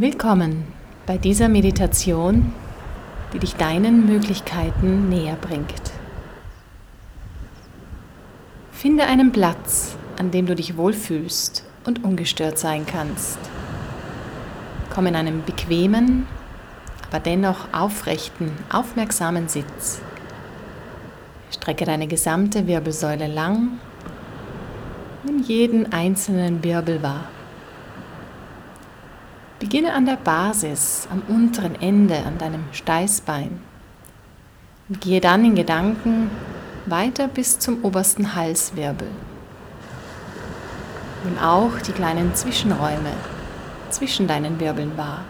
Willkommen bei dieser Meditation, die dich deinen Möglichkeiten näher bringt. Finde einen Platz, an dem du dich wohlfühlst und ungestört sein kannst. Komm in einen bequemen, aber dennoch aufrechten, aufmerksamen Sitz. Strecke deine gesamte Wirbelsäule lang, nimm jeden einzelnen Wirbel wahr. Beginne an der Basis, am unteren Ende, an deinem Steißbein. Und gehe dann in Gedanken weiter bis zum obersten Halswirbel. Nimm auch die kleinen Zwischenräume zwischen deinen Wirbeln wahr.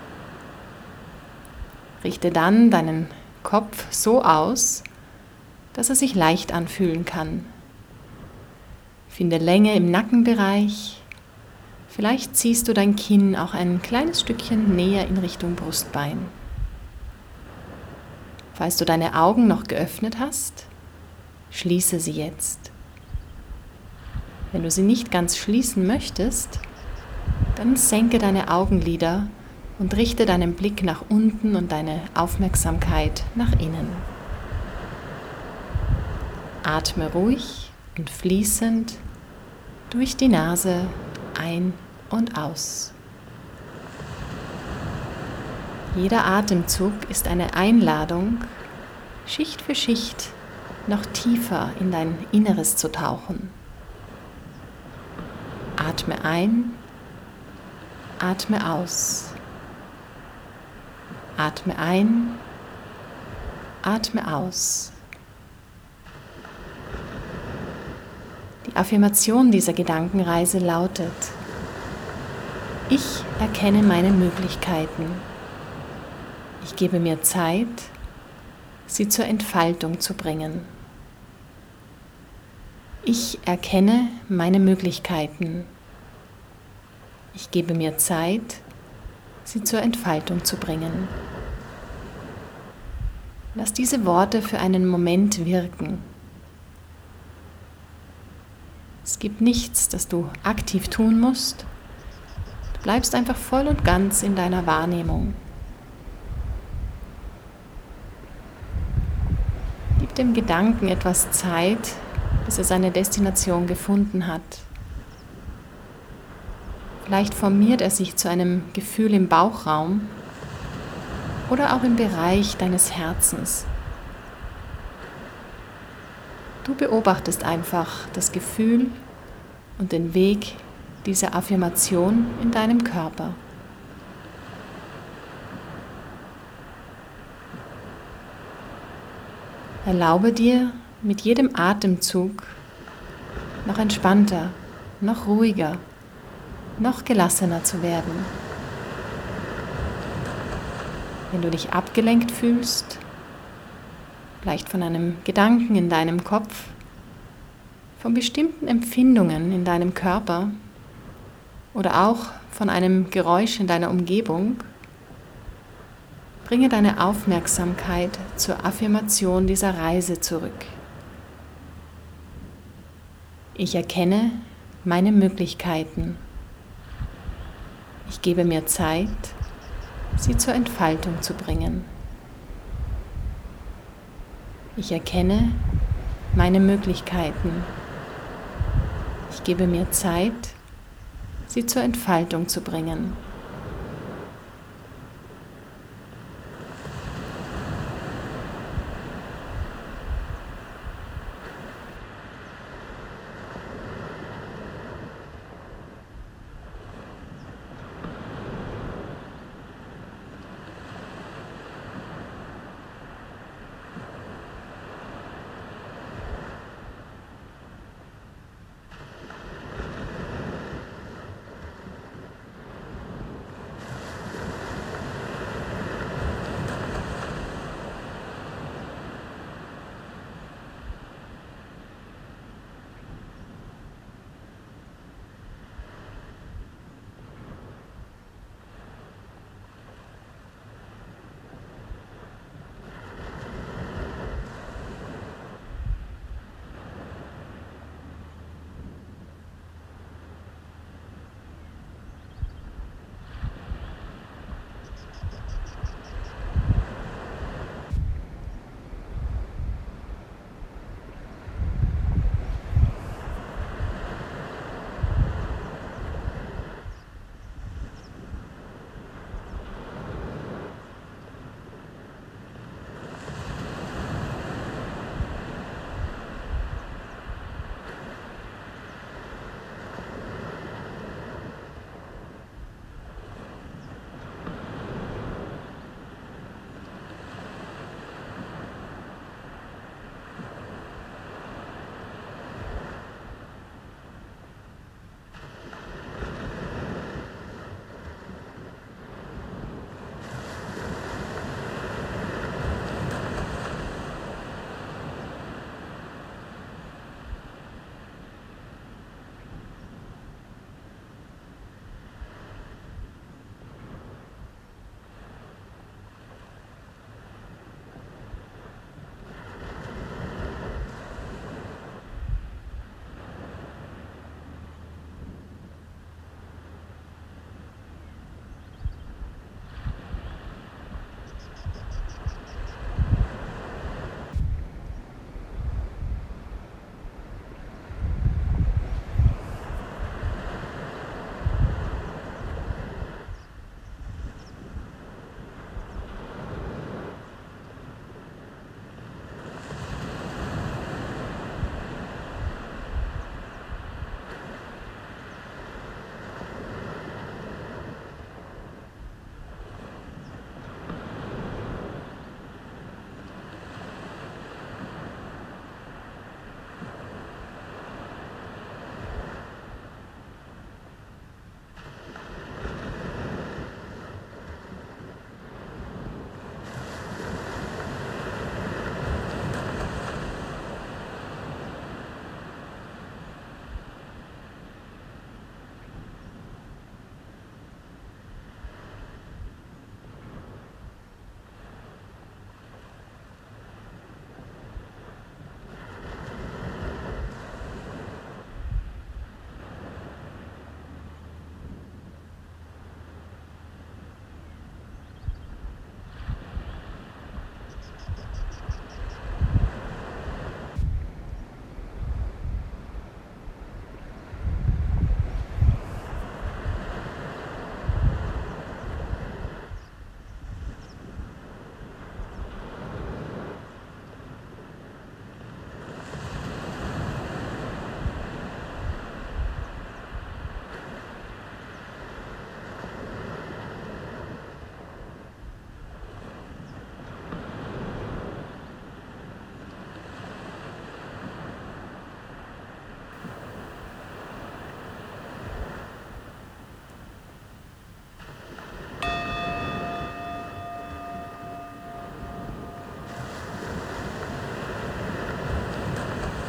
Richte dann deinen Kopf so aus, dass er sich leicht anfühlen kann. Finde Länge im Nackenbereich, Vielleicht ziehst du dein Kinn auch ein kleines Stückchen näher in Richtung Brustbein. Falls du deine Augen noch geöffnet hast, schließe sie jetzt. Wenn du sie nicht ganz schließen möchtest, dann senke deine Augenlider und richte deinen Blick nach unten und deine Aufmerksamkeit nach innen. Atme ruhig und fließend durch die Nase ein und aus. Jeder Atemzug ist eine Einladung, Schicht für Schicht noch tiefer in dein Inneres zu tauchen. Atme ein, atme aus. Atme ein, atme aus. Die Affirmation dieser Gedankenreise lautet, erkenne meine Möglichkeiten. Ich gebe mir Zeit, sie zur Entfaltung zu bringen. Ich erkenne meine Möglichkeiten. Ich gebe mir Zeit, sie zur Entfaltung zu bringen. Lass diese Worte für einen Moment wirken. Es gibt nichts, das du aktiv tun musst bleibst einfach voll und ganz in deiner Wahrnehmung. Gib dem Gedanken etwas Zeit, bis er seine Destination gefunden hat. Vielleicht formiert er sich zu einem Gefühl im Bauchraum oder auch im Bereich deines Herzens. Du beobachtest einfach das Gefühl und den Weg diese Affirmation in deinem Körper. Erlaube dir mit jedem Atemzug noch entspannter, noch ruhiger, noch gelassener zu werden. Wenn du dich abgelenkt fühlst, vielleicht von einem Gedanken in deinem Kopf, von bestimmten Empfindungen in deinem Körper, oder auch von einem Geräusch in deiner Umgebung, bringe deine Aufmerksamkeit zur Affirmation dieser Reise zurück. Ich erkenne meine Möglichkeiten. Ich gebe mir Zeit, sie zur Entfaltung zu bringen. Ich erkenne meine Möglichkeiten. Ich gebe mir Zeit, sie zur Entfaltung zu bringen.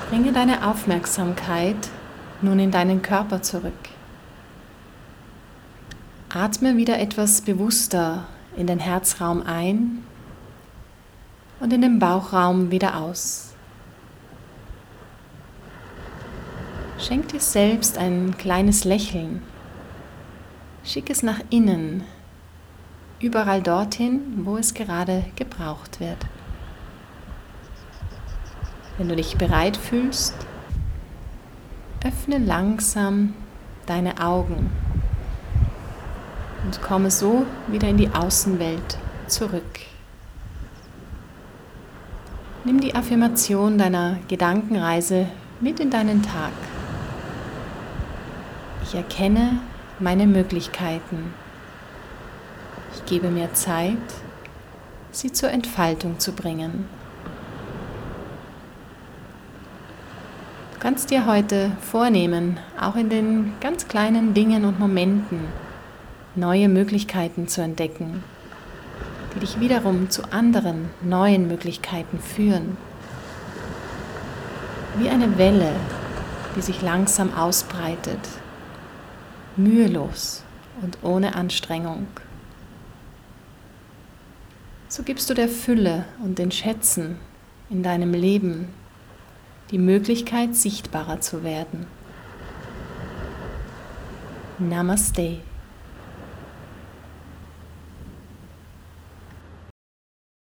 Bringe deine Aufmerksamkeit nun in deinen Körper zurück. Atme wieder etwas bewusster in den Herzraum ein und in den Bauchraum wieder aus. Schenk dir selbst ein kleines Lächeln. Schick es nach innen, überall dorthin, wo es gerade gebraucht wird. Wenn du dich bereit fühlst, öffne langsam deine Augen und komme so wieder in die Außenwelt zurück. Nimm die Affirmation deiner Gedankenreise mit in deinen Tag. Ich erkenne meine Möglichkeiten. Ich gebe mir Zeit, sie zur Entfaltung zu bringen. Kannst dir heute vornehmen, auch in den ganz kleinen Dingen und Momenten neue Möglichkeiten zu entdecken, die dich wiederum zu anderen neuen Möglichkeiten führen. Wie eine Welle, die sich langsam ausbreitet, mühelos und ohne Anstrengung. So gibst du der Fülle und den Schätzen in deinem Leben die Möglichkeit, sichtbarer zu werden. Namaste.